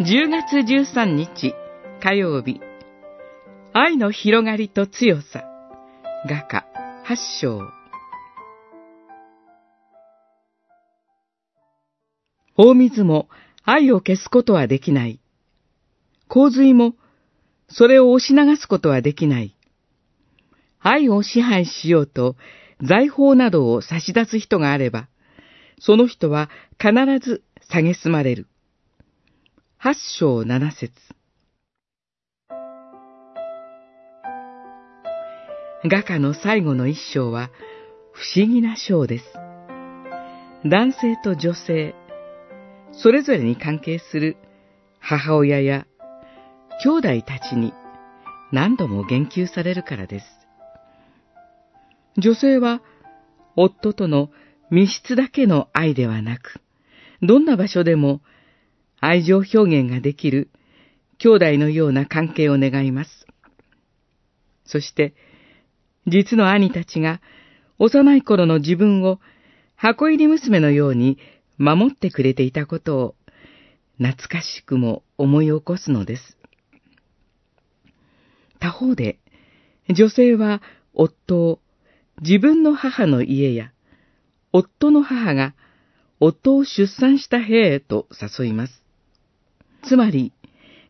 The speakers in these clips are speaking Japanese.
10月13日火曜日愛の広がりと強さ画家八章大水も愛を消すことはできない。洪水もそれを押し流すことはできない。愛を支配しようと財宝などを差し出す人があれば、その人は必ず蔑まれる。八章七節画家の最後の一章は不思議な章です。男性と女性、それぞれに関係する母親や兄弟たちに何度も言及されるからです。女性は夫との密室だけの愛ではなく、どんな場所でも愛情表現ができる兄弟のような関係を願います。そして、実の兄たちが幼い頃の自分を箱入り娘のように守ってくれていたことを懐かしくも思い起こすのです。他方で、女性は夫を自分の母の家や、夫の母が夫を出産した部屋へと誘います。つまり、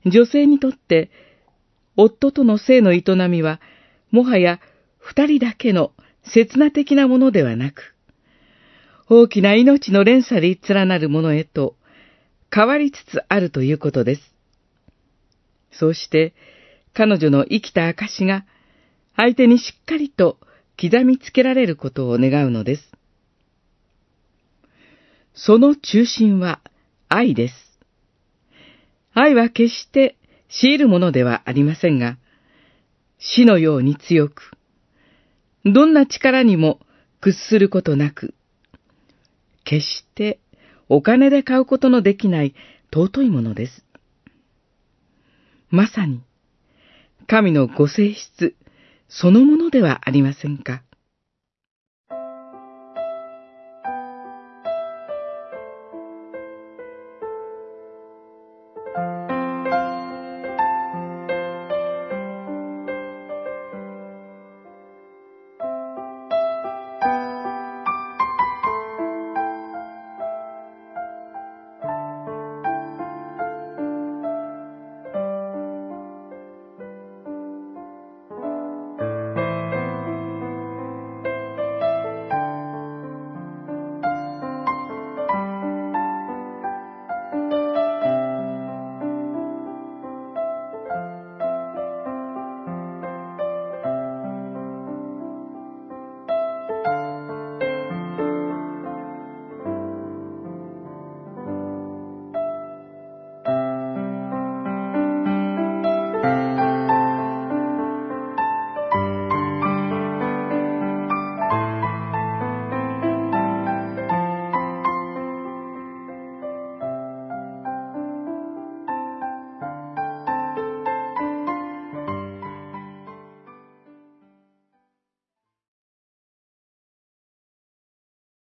女性にとって、夫との性の営みは、もはや二人だけの刹那的なものではなく、大きな命の連鎖で連なるものへと変わりつつあるということです。そうして、彼女の生きた証が相手にしっかりと刻みつけられることを願うのです。その中心は愛です。愛は決して強いるものではありませんが、死のように強く、どんな力にも屈することなく、決してお金で買うことのできない尊いものです。まさに、神のご性質そのものではありませんか。